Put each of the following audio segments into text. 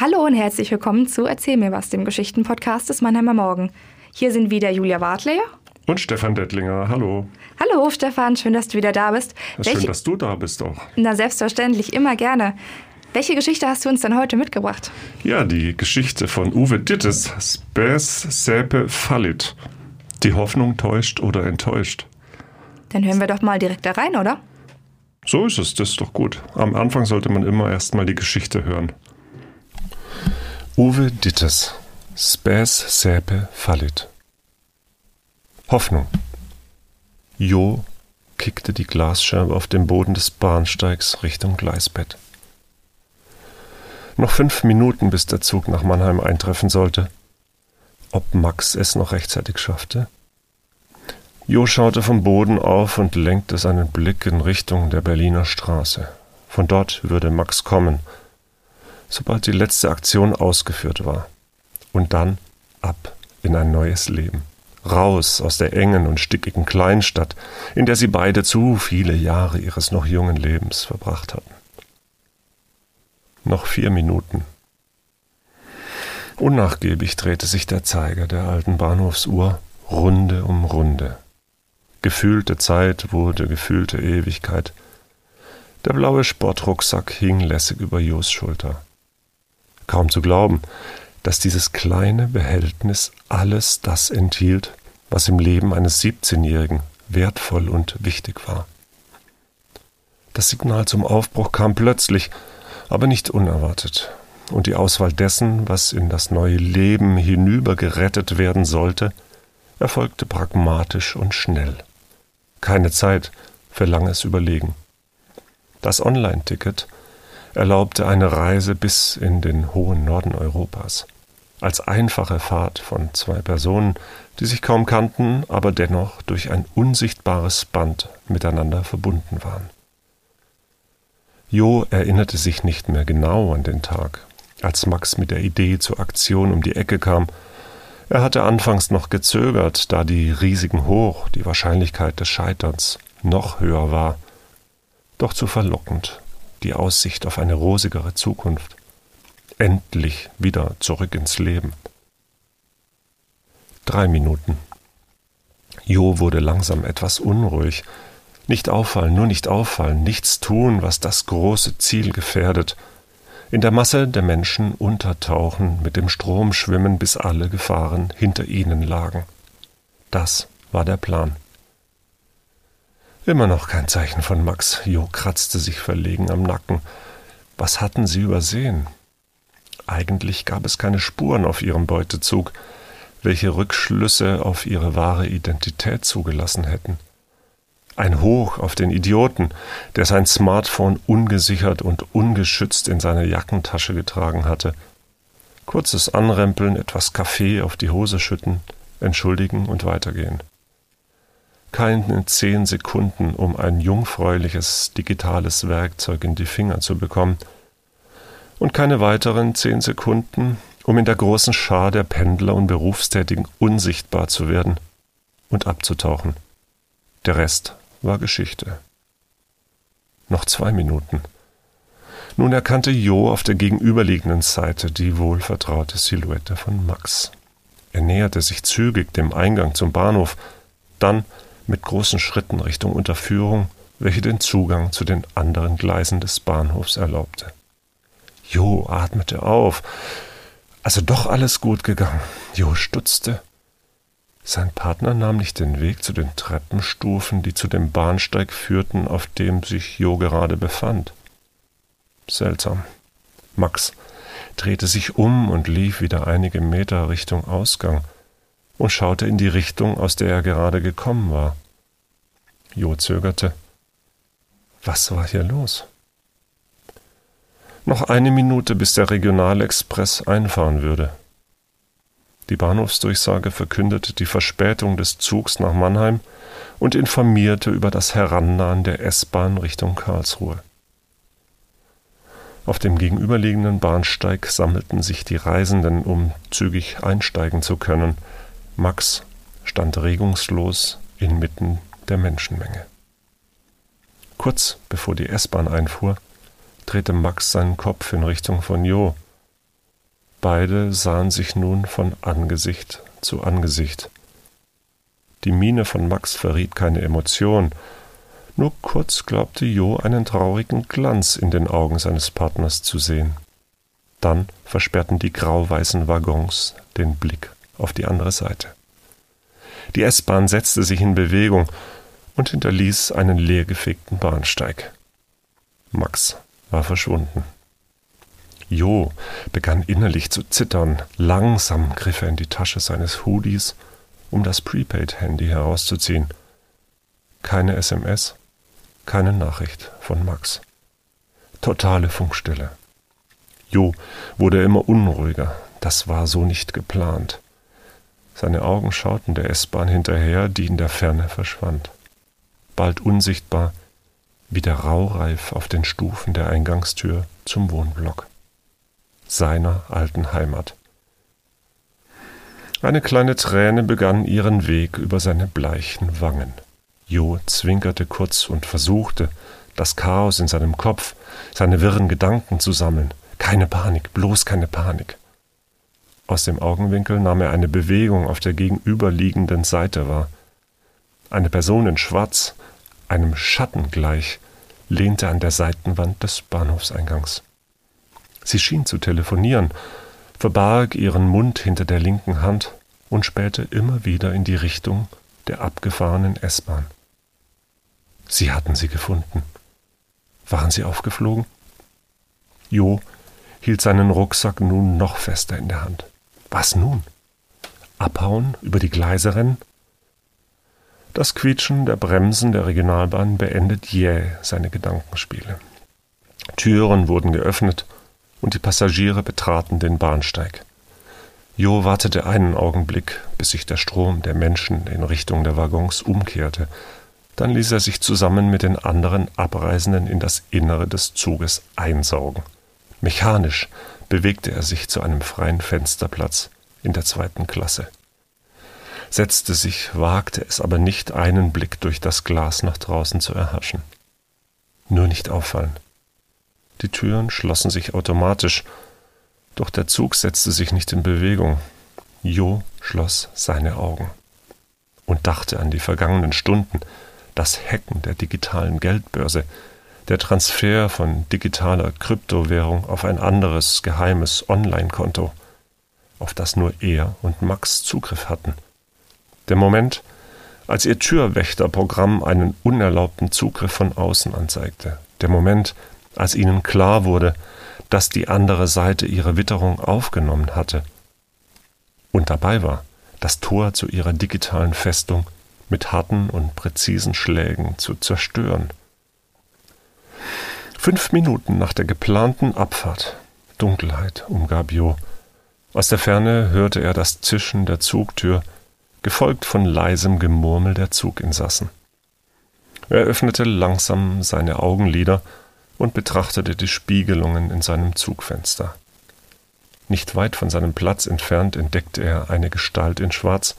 Hallo und herzlich willkommen zu Erzähl mir was, dem Geschichtenpodcast des Mannheimer Morgen. Hier sind wieder Julia Wartleyer. Und Stefan Dettlinger, hallo. Hallo Stefan, schön, dass du wieder da bist. Ja, schön, dass du da bist auch. Na, selbstverständlich, immer gerne. Welche Geschichte hast du uns denn heute mitgebracht? Ja, die Geschichte von Uwe Dittes, Spes Säpe Fallit. Die Hoffnung täuscht oder enttäuscht. Dann hören wir doch mal direkt da rein, oder? So ist es, das ist doch gut. Am Anfang sollte man immer erstmal die Geschichte hören. Uwe Dittes, Spes Säpe Fallit. Hoffnung. Jo kickte die Glasscherbe auf dem Boden des Bahnsteigs Richtung Gleisbett. Noch fünf Minuten, bis der Zug nach Mannheim eintreffen sollte. Ob Max es noch rechtzeitig schaffte? Jo schaute vom Boden auf und lenkte seinen Blick in Richtung der Berliner Straße. Von dort würde Max kommen, sobald die letzte Aktion ausgeführt war. Und dann ab in ein neues Leben raus aus der engen und stickigen Kleinstadt, in der sie beide zu viele Jahre ihres noch jungen Lebens verbracht hatten. Noch vier Minuten. Unnachgiebig drehte sich der Zeiger der alten Bahnhofsuhr Runde um Runde. Gefühlte Zeit wurde gefühlte Ewigkeit. Der blaue Sportrucksack hing lässig über Jos Schulter. Kaum zu glauben, dass dieses kleine Behältnis alles das enthielt, was im Leben eines 17-Jährigen wertvoll und wichtig war. Das Signal zum Aufbruch kam plötzlich, aber nicht unerwartet, und die Auswahl dessen, was in das neue Leben hinüber gerettet werden sollte, erfolgte pragmatisch und schnell. Keine Zeit für langes Überlegen. Das Online-Ticket erlaubte eine Reise bis in den hohen Norden Europas. Als einfache Fahrt von zwei Personen, die sich kaum kannten, aber dennoch durch ein unsichtbares Band miteinander verbunden waren. Jo erinnerte sich nicht mehr genau an den Tag, als Max mit der Idee zur Aktion um die Ecke kam. Er hatte anfangs noch gezögert, da die Risiken hoch, die Wahrscheinlichkeit des Scheiterns noch höher war. Doch zu verlockend die Aussicht auf eine rosigere Zukunft. Endlich wieder zurück ins Leben. Drei Minuten. Jo wurde langsam etwas unruhig. Nicht auffallen, nur nicht auffallen, nichts tun, was das große Ziel gefährdet. In der Masse der Menschen untertauchen, mit dem Strom schwimmen, bis alle Gefahren hinter ihnen lagen. Das war der Plan. Immer noch kein Zeichen von Max. Jo kratzte sich verlegen am Nacken. Was hatten sie übersehen? Eigentlich gab es keine Spuren auf ihrem Beutezug, welche Rückschlüsse auf ihre wahre Identität zugelassen hätten. Ein Hoch auf den Idioten, der sein Smartphone ungesichert und ungeschützt in seine Jackentasche getragen hatte. Kurzes Anrempeln, etwas Kaffee auf die Hose schütten, entschuldigen und weitergehen keine zehn Sekunden, um ein jungfräuliches digitales Werkzeug in die Finger zu bekommen, und keine weiteren zehn Sekunden, um in der großen Schar der Pendler und Berufstätigen unsichtbar zu werden und abzutauchen. Der Rest war Geschichte. Noch zwei Minuten. Nun erkannte Jo auf der gegenüberliegenden Seite die wohlvertraute Silhouette von Max. Er näherte sich zügig dem Eingang zum Bahnhof, dann mit großen Schritten Richtung Unterführung, welche den Zugang zu den anderen Gleisen des Bahnhofs erlaubte. Jo atmete auf. Also doch alles gut gegangen. Jo stutzte. Sein Partner nahm nicht den Weg zu den Treppenstufen, die zu dem Bahnsteig führten, auf dem sich Jo gerade befand. Seltsam. Max drehte sich um und lief wieder einige Meter Richtung Ausgang und schaute in die Richtung, aus der er gerade gekommen war. Jo zögerte. Was war hier los? Noch eine Minute, bis der Regionalexpress einfahren würde. Die Bahnhofsdurchsage verkündete die Verspätung des Zugs nach Mannheim und informierte über das Herannahen der S-Bahn Richtung Karlsruhe. Auf dem gegenüberliegenden Bahnsteig sammelten sich die Reisenden, um zügig einsteigen zu können. Max stand regungslos inmitten der Menschenmenge. Kurz bevor die S-Bahn einfuhr, drehte Max seinen Kopf in Richtung von Jo. Beide sahen sich nun von Angesicht zu Angesicht. Die Miene von Max verriet keine Emotion, nur kurz glaubte Jo einen traurigen Glanz in den Augen seines Partners zu sehen. Dann versperrten die grau-weißen Waggons den Blick auf die andere Seite. Die S-Bahn setzte sich in Bewegung und hinterließ einen leergefegten Bahnsteig. Max war verschwunden. Jo begann innerlich zu zittern. Langsam griff er in die Tasche seines Hoodies, um das Prepaid-Handy herauszuziehen. Keine SMS, keine Nachricht von Max. Totale Funkstille. Jo wurde immer unruhiger. Das war so nicht geplant. Seine Augen schauten der S-Bahn hinterher, die in der Ferne verschwand. Bald unsichtbar, wie der Raureif auf den Stufen der Eingangstür zum Wohnblock seiner alten Heimat. Eine kleine Träne begann ihren Weg über seine bleichen Wangen. Jo zwinkerte kurz und versuchte, das Chaos in seinem Kopf, seine wirren Gedanken zu sammeln. Keine Panik, bloß keine Panik. Aus dem Augenwinkel nahm er eine Bewegung auf der gegenüberliegenden Seite wahr. Eine Person in Schwarz, einem Schatten gleich, lehnte an der Seitenwand des Bahnhofseingangs. Sie schien zu telefonieren, verbarg ihren Mund hinter der linken Hand und spähte immer wieder in die Richtung der abgefahrenen S-Bahn. Sie hatten sie gefunden. Waren sie aufgeflogen? Jo hielt seinen Rucksack nun noch fester in der Hand. Was nun? Abhauen, über die Gleise rennen? Das Quietschen der Bremsen der Regionalbahn beendet jäh seine Gedankenspiele. Türen wurden geöffnet und die Passagiere betraten den Bahnsteig. Jo wartete einen Augenblick, bis sich der Strom der Menschen in Richtung der Waggons umkehrte. Dann ließ er sich zusammen mit den anderen Abreisenden in das Innere des Zuges einsaugen. Mechanisch bewegte er sich zu einem freien Fensterplatz in der zweiten Klasse, setzte sich, wagte es aber nicht, einen Blick durch das Glas nach draußen zu erhaschen. Nur nicht auffallen. Die Türen schlossen sich automatisch, doch der Zug setzte sich nicht in Bewegung. Jo schloss seine Augen und dachte an die vergangenen Stunden, das Hacken der digitalen Geldbörse, der Transfer von digitaler Kryptowährung auf ein anderes geheimes Online-Konto, auf das nur er und Max Zugriff hatten. Der Moment, als ihr Türwächterprogramm einen unerlaubten Zugriff von außen anzeigte. Der Moment, als ihnen klar wurde, dass die andere Seite ihre Witterung aufgenommen hatte und dabei war, das Tor zu ihrer digitalen Festung mit harten und präzisen Schlägen zu zerstören. Fünf Minuten nach der geplanten Abfahrt, Dunkelheit umgab Jo. Aus der Ferne hörte er das Zischen der Zugtür, gefolgt von leisem Gemurmel der Zuginsassen. Er öffnete langsam seine Augenlider und betrachtete die Spiegelungen in seinem Zugfenster. Nicht weit von seinem Platz entfernt entdeckte er eine Gestalt in Schwarz,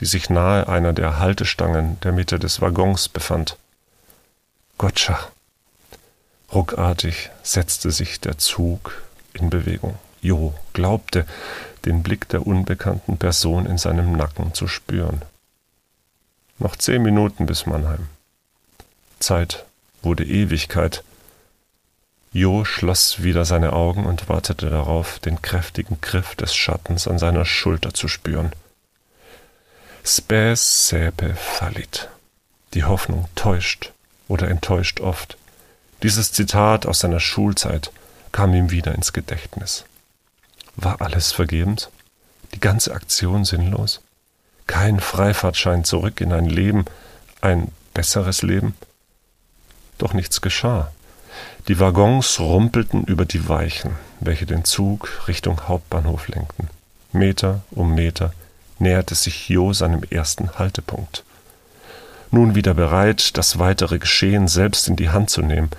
die sich nahe einer der Haltestangen der Mitte des Waggons befand. Gotcha! Ruckartig setzte sich der Zug in Bewegung. Jo glaubte, den Blick der unbekannten Person in seinem Nacken zu spüren. Noch zehn Minuten bis Mannheim. Zeit wurde Ewigkeit, Jo schloss wieder seine Augen und wartete darauf, den kräftigen Griff des Schattens an seiner Schulter zu spüren. Spes saepe fallit. Die Hoffnung täuscht oder enttäuscht oft. Dieses Zitat aus seiner Schulzeit kam ihm wieder ins Gedächtnis. War alles vergebens? Die ganze Aktion sinnlos? Kein Freifahrtschein zurück in ein Leben, ein besseres Leben? Doch nichts geschah. Die Waggons rumpelten über die Weichen, welche den Zug Richtung Hauptbahnhof lenkten. Meter um Meter näherte sich Jo seinem ersten Haltepunkt. Nun wieder bereit, das weitere Geschehen selbst in die Hand zu nehmen,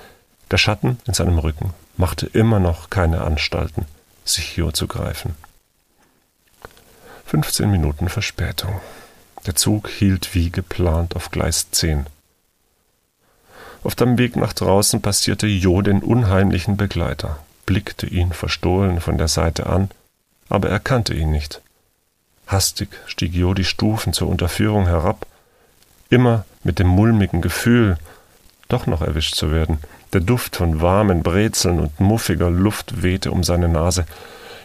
der Schatten in seinem Rücken machte immer noch keine Anstalten, sich Jo zu greifen. Fünfzehn Minuten Verspätung. Der Zug hielt wie geplant auf Gleis 10. Auf dem Weg nach draußen passierte Jo den unheimlichen Begleiter, blickte ihn verstohlen von der Seite an aber er kannte ihn nicht. Hastig stieg Jo die Stufen zur Unterführung herab, immer mit dem mulmigen Gefühl, doch noch erwischt zu werden. Der Duft von warmen Brezeln und muffiger Luft wehte um seine Nase.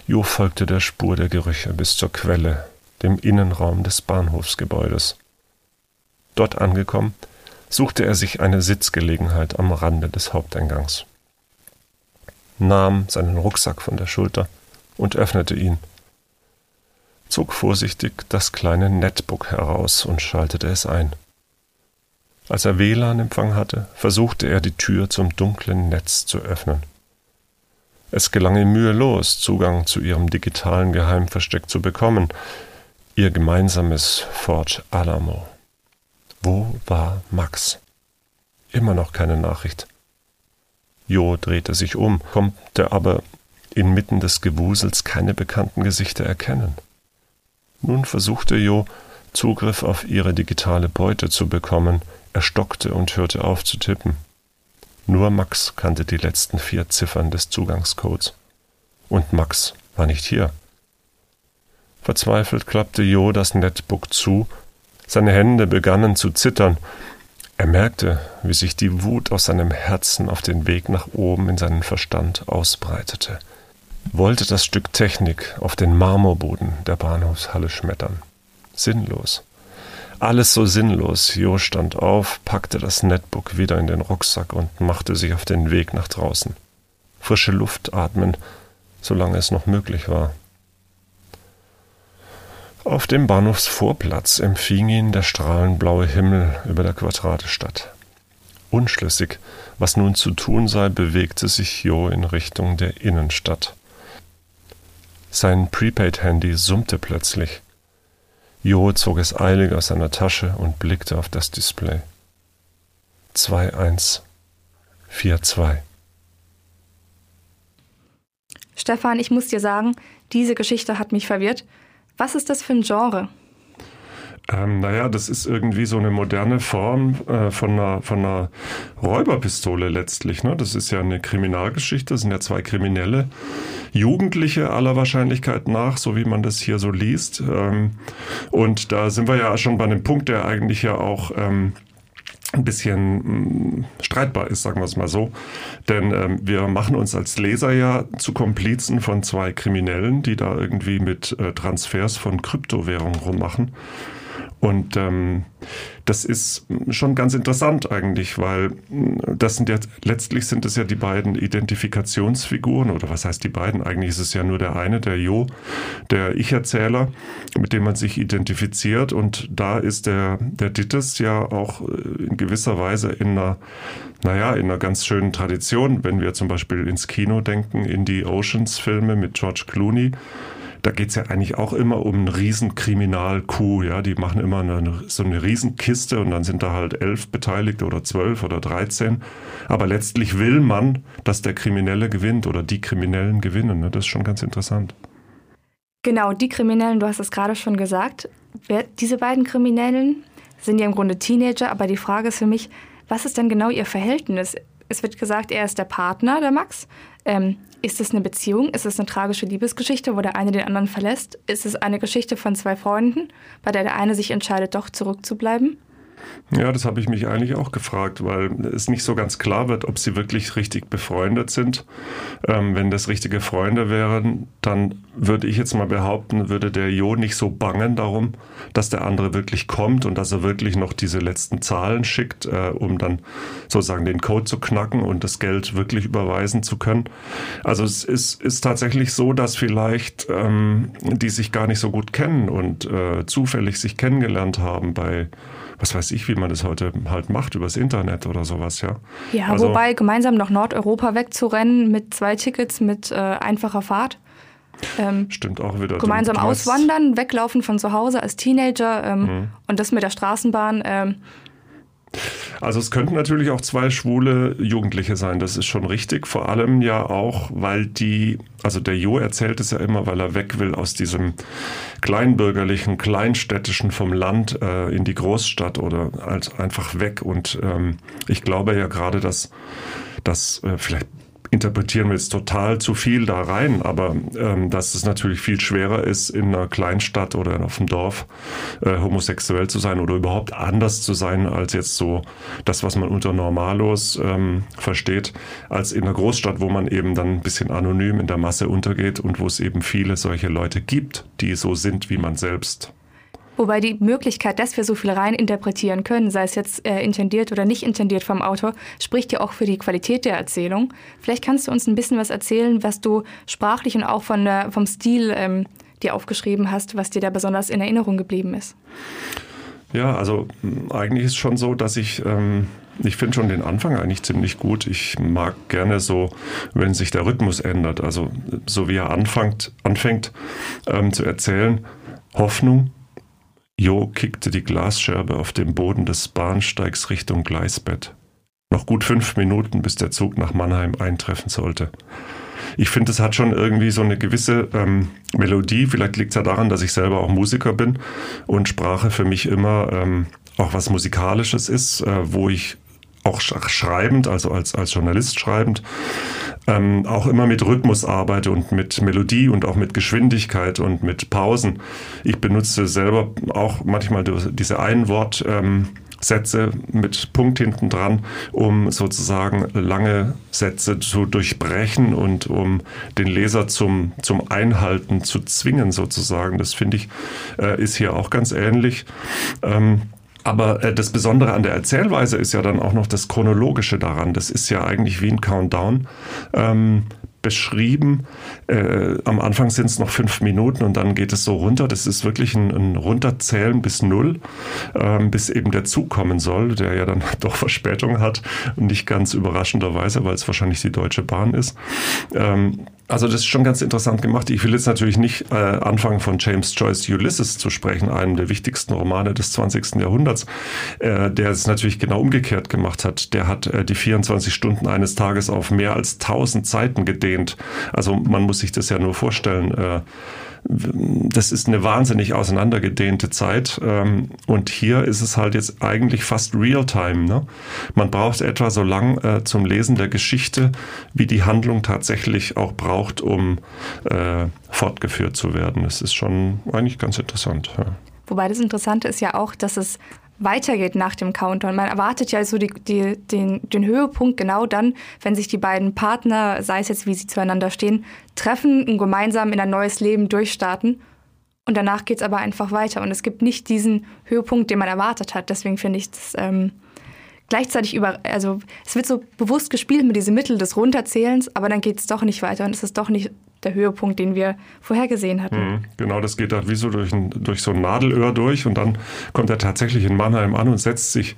Jo folgte der Spur der Gerüche bis zur Quelle, dem Innenraum des Bahnhofsgebäudes. Dort angekommen, suchte er sich eine Sitzgelegenheit am Rande des Haupteingangs, nahm seinen Rucksack von der Schulter und öffnete ihn, zog vorsichtig das kleine Netbook heraus und schaltete es ein. Als er WLAN-Empfang hatte, versuchte er die Tür zum dunklen Netz zu öffnen. Es gelang ihm mühelos, Zugang zu ihrem digitalen Geheimversteck zu bekommen, ihr gemeinsames Fort Alamo. Wo war Max? Immer noch keine Nachricht. Jo drehte sich um, konnte aber inmitten des Gewusels keine bekannten Gesichter erkennen. Nun versuchte Jo, Zugriff auf ihre digitale Beute zu bekommen, er stockte und hörte auf zu tippen. Nur Max kannte die letzten vier Ziffern des Zugangscodes. Und Max war nicht hier. Verzweifelt klappte Jo das Netbook zu, seine Hände begannen zu zittern. Er merkte, wie sich die Wut aus seinem Herzen auf den Weg nach oben in seinen Verstand ausbreitete, wollte das Stück Technik auf den Marmorboden der Bahnhofshalle schmettern. Sinnlos. Alles so sinnlos. Jo stand auf, packte das Netbook wieder in den Rucksack und machte sich auf den Weg nach draußen. Frische Luft atmen, solange es noch möglich war. Auf dem Bahnhofsvorplatz empfing ihn der strahlenblaue Himmel über der Quadratestadt. Unschlüssig, was nun zu tun sei, bewegte sich Jo in Richtung der Innenstadt. Sein Prepaid-Handy summte plötzlich. Jo zog es eilig aus seiner Tasche und blickte auf das Display. 2142. Stefan, ich muss dir sagen, diese Geschichte hat mich verwirrt. Was ist das für ein Genre? Ähm, naja, das ist irgendwie so eine moderne Form äh, von, einer, von einer Räuberpistole letztlich. Ne? Das ist ja eine Kriminalgeschichte, das sind ja zwei Kriminelle, Jugendliche aller Wahrscheinlichkeit nach, so wie man das hier so liest. Ähm, und da sind wir ja schon bei einem Punkt, der eigentlich ja auch ähm, ein bisschen mh, mm, streitbar ist, sagen wir es mal so. Denn ähm, wir machen uns als Leser ja zu Komplizen von zwei Kriminellen, die da irgendwie mit äh, Transfers von Kryptowährungen rummachen. Und ähm, das ist schon ganz interessant eigentlich, weil das sind jetzt letztlich sind es ja die beiden Identifikationsfiguren oder was heißt die beiden? Eigentlich ist es ja nur der eine, der Jo, der Ich-Erzähler, mit dem man sich identifiziert. Und da ist der der Dittes ja auch äh, in gewisser Weise in einer naja, in einer ganz schönen Tradition, wenn wir zum Beispiel ins Kino denken, in die Oceans-Filme mit George Clooney da geht es ja eigentlich auch immer um einen riesen Kriminal-Coup, ja, die machen immer eine, so eine Riesenkiste und dann sind da halt elf Beteiligte oder zwölf oder dreizehn. Aber letztlich will man, dass der Kriminelle gewinnt oder die Kriminellen gewinnen. Ne? Das ist schon ganz interessant. Genau, die Kriminellen, du hast es gerade schon gesagt. Diese beiden Kriminellen sind ja im Grunde Teenager, aber die Frage ist für mich, was ist denn genau ihr Verhältnis? Es wird gesagt, er ist der Partner, der Max. Ähm, ist es eine Beziehung? Ist es eine tragische Liebesgeschichte, wo der eine den anderen verlässt? Ist es eine Geschichte von zwei Freunden, bei der der eine sich entscheidet, doch zurückzubleiben? Ja, das habe ich mich eigentlich auch gefragt, weil es nicht so ganz klar wird, ob sie wirklich richtig befreundet sind. Ähm, wenn das richtige Freunde wären, dann würde ich jetzt mal behaupten, würde der Jo nicht so bangen darum, dass der andere wirklich kommt und dass er wirklich noch diese letzten Zahlen schickt, äh, um dann sozusagen den Code zu knacken und das Geld wirklich überweisen zu können. Also es ist, ist tatsächlich so, dass vielleicht ähm, die sich gar nicht so gut kennen und äh, zufällig sich kennengelernt haben bei was weiß ich, wie man das heute halt macht, übers Internet oder sowas, ja. Ja, also, wobei gemeinsam nach Nordeuropa wegzurennen mit zwei Tickets, mit äh, einfacher Fahrt. Ähm, Stimmt auch wieder. Gemeinsam auswandern, weglaufen von zu Hause als Teenager ähm, mhm. und das mit der Straßenbahn. Ähm, also es könnten natürlich auch zwei schwule Jugendliche sein, das ist schon richtig. Vor allem ja auch, weil die, also der Jo erzählt es ja immer, weil er weg will aus diesem kleinbürgerlichen, kleinstädtischen vom Land äh, in die Großstadt oder als einfach weg. Und ähm, ich glaube ja gerade, dass, dass äh, vielleicht interpretieren wir jetzt total zu viel da rein, aber ähm, dass es natürlich viel schwerer ist, in einer Kleinstadt oder auf dem Dorf äh, homosexuell zu sein oder überhaupt anders zu sein als jetzt so das, was man unter Normalos ähm, versteht, als in einer Großstadt, wo man eben dann ein bisschen anonym in der Masse untergeht und wo es eben viele solche Leute gibt, die so sind wie man selbst. Wobei die Möglichkeit, dass wir so viel rein interpretieren können, sei es jetzt äh, intendiert oder nicht intendiert vom Autor, spricht ja auch für die Qualität der Erzählung. Vielleicht kannst du uns ein bisschen was erzählen, was du sprachlich und auch von der, vom Stil ähm, dir aufgeschrieben hast, was dir da besonders in Erinnerung geblieben ist. Ja, also eigentlich ist es schon so, dass ich ähm, ich finde schon den Anfang eigentlich ziemlich gut. Ich mag gerne so, wenn sich der Rhythmus ändert. Also so wie er anfängt, anfängt ähm, zu erzählen, Hoffnung, Jo kickte die Glasscherbe auf dem Boden des Bahnsteigs Richtung Gleisbett. Noch gut fünf Minuten, bis der Zug nach Mannheim eintreffen sollte. Ich finde, es hat schon irgendwie so eine gewisse ähm, Melodie. Vielleicht liegt es ja daran, dass ich selber auch Musiker bin und Sprache für mich immer ähm, auch was Musikalisches ist, äh, wo ich auch schreibend, also als, als Journalist schreibend, ähm, auch immer mit Rhythmus arbeite und mit Melodie und auch mit Geschwindigkeit und mit Pausen. Ich benutze selber auch manchmal diese Einwort. Ähm, Sätze mit Punkt hinten dran, um sozusagen lange Sätze zu durchbrechen und um den Leser zum, zum Einhalten zu zwingen sozusagen. Das finde ich, äh, ist hier auch ganz ähnlich. Ähm, aber äh, das Besondere an der Erzählweise ist ja dann auch noch das Chronologische daran. Das ist ja eigentlich wie ein Countdown. Ähm, beschrieben. Äh, am Anfang sind es noch fünf Minuten und dann geht es so runter. Das ist wirklich ein, ein Runterzählen bis null, ähm, bis eben der Zug kommen soll, der ja dann doch Verspätung hat. Nicht ganz überraschenderweise, weil es wahrscheinlich die Deutsche Bahn ist. Ähm, also das ist schon ganz interessant gemacht. Ich will jetzt natürlich nicht äh, anfangen von James Joyce Ulysses zu sprechen, einem der wichtigsten Romane des 20. Jahrhunderts, äh, der es natürlich genau umgekehrt gemacht hat. Der hat äh, die 24 Stunden eines Tages auf mehr als 1000 Seiten gedehnt. Also man muss sich das ja nur vorstellen. Äh, das ist eine wahnsinnig auseinandergedehnte Zeit. Ähm, und hier ist es halt jetzt eigentlich fast Realtime. Ne? Man braucht etwa so lang äh, zum Lesen der Geschichte, wie die Handlung tatsächlich auch braucht, um äh, fortgeführt zu werden. Das ist schon eigentlich ganz interessant. Ja. Wobei das Interessante ist ja auch, dass es weitergeht nach dem Countdown. Man erwartet ja so die, die, den, den Höhepunkt genau dann, wenn sich die beiden Partner, sei es jetzt wie sie zueinander stehen, treffen und gemeinsam in ein neues Leben durchstarten. Und danach geht es aber einfach weiter. Und es gibt nicht diesen Höhepunkt, den man erwartet hat. Deswegen finde ich das ähm, gleichzeitig über, also es wird so bewusst gespielt mit diesem Mittel des Runterzählens, aber dann geht es doch nicht weiter und es ist doch nicht der Höhepunkt, den wir vorhergesehen hatten. Mhm, genau, das geht da wie so durch, ein, durch so ein Nadelöhr durch und dann kommt er tatsächlich in Mannheim an und setzt sich,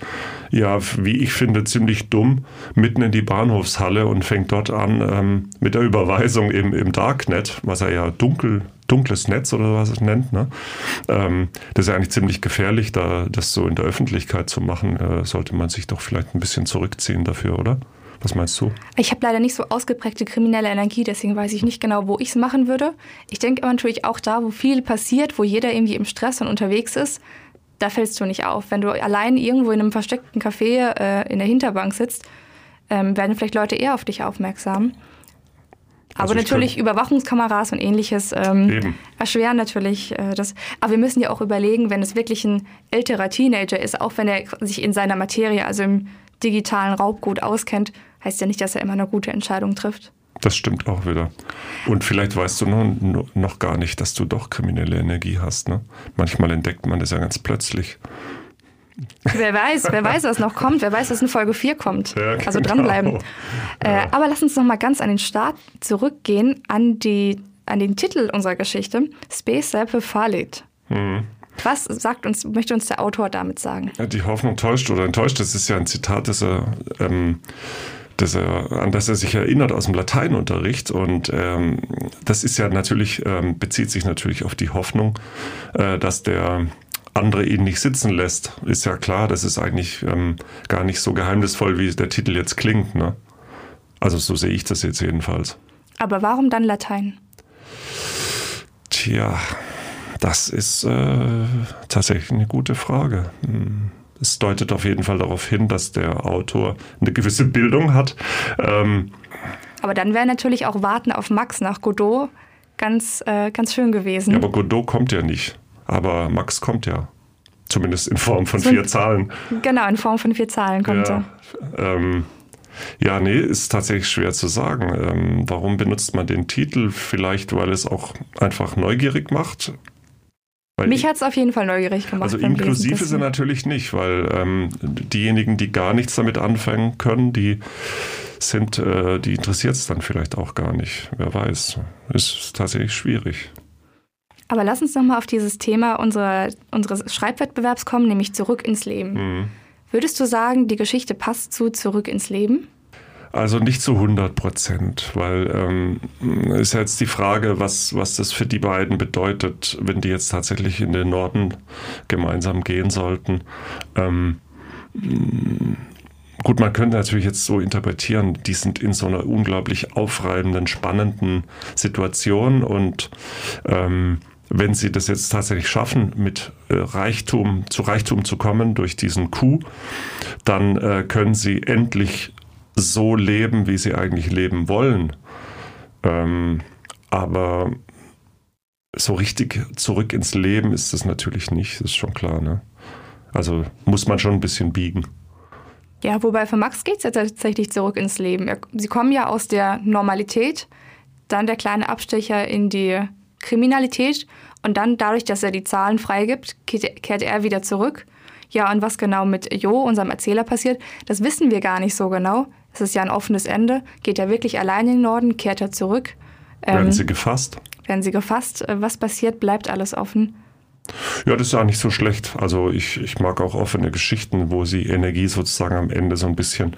ja, wie ich finde, ziemlich dumm mitten in die Bahnhofshalle und fängt dort an ähm, mit der Überweisung im, im Darknet, was er ja dunkel dunkles Netz oder was es nennt. Ne? Ähm, das ist ja eigentlich ziemlich gefährlich, da das so in der Öffentlichkeit zu machen. Äh, sollte man sich doch vielleicht ein bisschen zurückziehen dafür, oder? Was meinst du? Ich habe leider nicht so ausgeprägte kriminelle Energie, deswegen weiß ich nicht genau, wo ich es machen würde. Ich denke aber natürlich auch da, wo viel passiert, wo jeder irgendwie im Stress und unterwegs ist, da fällst du nicht auf. Wenn du allein irgendwo in einem versteckten Café äh, in der Hinterbank sitzt, ähm, werden vielleicht Leute eher auf dich aufmerksam. Aber also natürlich Überwachungskameras und ähnliches ähm, erschweren natürlich äh, das. Aber wir müssen ja auch überlegen, wenn es wirklich ein älterer Teenager ist, auch wenn er sich in seiner Materie, also im digitalen Raubgut auskennt, heißt ja nicht, dass er immer eine gute Entscheidung trifft. Das stimmt auch wieder. Und vielleicht weißt du noch, noch gar nicht, dass du doch kriminelle Energie hast. Ne? Manchmal entdeckt man das ja ganz plötzlich. Wer weiß, wer weiß, was noch kommt, wer weiß, was in Folge 4 kommt. Ja, also genau. dranbleiben. Ja. Äh, aber lass uns noch mal ganz an den Start zurückgehen, an, die, an den Titel unserer Geschichte, Space Seppe Falit. Mhm. Was sagt uns, möchte uns der Autor damit sagen? Die Hoffnung täuscht oder enttäuscht, das ist ja ein Zitat, das er, ähm, das er, an das er sich erinnert aus dem Lateinunterricht. Und ähm, das ist ja natürlich, ähm, bezieht sich natürlich auf die Hoffnung, äh, dass der andere ihn nicht sitzen lässt. Ist ja klar, das ist eigentlich ähm, gar nicht so geheimnisvoll, wie der Titel jetzt klingt. Ne? Also so sehe ich das jetzt jedenfalls. Aber warum dann Latein? Tja, das ist äh, tatsächlich eine gute Frage. Hm. Es deutet auf jeden Fall darauf hin, dass der Autor eine gewisse Bildung hat. Ähm, Aber dann wäre natürlich auch Warten auf Max nach Godot ganz, äh, ganz schön gewesen. Ja, aber Godot kommt ja nicht. Aber Max kommt ja. Zumindest in Form von so, vier Zahlen. Genau, in Form von vier Zahlen kommt ja, er. Ähm, ja, nee, ist tatsächlich schwer zu sagen. Ähm, warum benutzt man den Titel? Vielleicht, weil es auch einfach neugierig macht. Weil Mich hat es auf jeden Fall neugierig gemacht. Also inklusiv ist er natürlich nicht, weil ähm, diejenigen, die gar nichts damit anfangen können, die sind, äh, die interessiert es dann vielleicht auch gar nicht. Wer weiß. Ist tatsächlich schwierig. Aber lass uns nochmal auf dieses Thema unserer, unseres Schreibwettbewerbs kommen, nämlich zurück ins Leben. Mhm. Würdest du sagen, die Geschichte passt zu Zurück ins Leben? Also nicht zu 100 Prozent, weil ähm, ist ja jetzt die Frage, was, was das für die beiden bedeutet, wenn die jetzt tatsächlich in den Norden gemeinsam gehen sollten. Ähm, gut, man könnte natürlich jetzt so interpretieren, die sind in so einer unglaublich aufreibenden, spannenden Situation und ähm, wenn sie das jetzt tatsächlich schaffen, mit äh, Reichtum zu Reichtum zu kommen durch diesen Coup, dann äh, können sie endlich so leben, wie sie eigentlich leben wollen. Ähm, aber so richtig zurück ins Leben ist das natürlich nicht, das ist schon klar. Ne? Also muss man schon ein bisschen biegen. Ja, wobei für Max geht es ja tatsächlich zurück ins Leben. Sie kommen ja aus der Normalität, dann der kleine Abstecher in die Kriminalität und dann dadurch, dass er die Zahlen freigibt, kehrt er wieder zurück. Ja, und was genau mit Jo, unserem Erzähler, passiert, das wissen wir gar nicht so genau. Es ist ja ein offenes Ende. Geht er wirklich allein in den Norden, kehrt er zurück? Ähm, werden sie gefasst? Werden sie gefasst? Was passiert, bleibt alles offen. Ja, das ist auch nicht so schlecht. Also ich, ich mag auch offene Geschichten, wo die Energie sozusagen am Ende so ein bisschen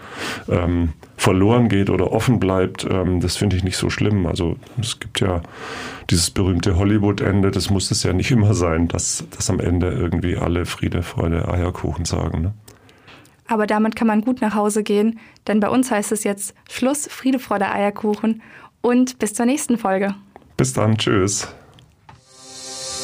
ähm, verloren geht oder offen bleibt. Ähm, das finde ich nicht so schlimm. Also es gibt ja dieses berühmte Hollywood-Ende, das muss es ja nicht immer sein, dass, dass am Ende irgendwie alle Friede, Freude, Eierkuchen sagen. Ne? Aber damit kann man gut nach Hause gehen, denn bei uns heißt es jetzt Schluss, Friede, Freude, Eierkuchen und bis zur nächsten Folge. Bis dann, tschüss.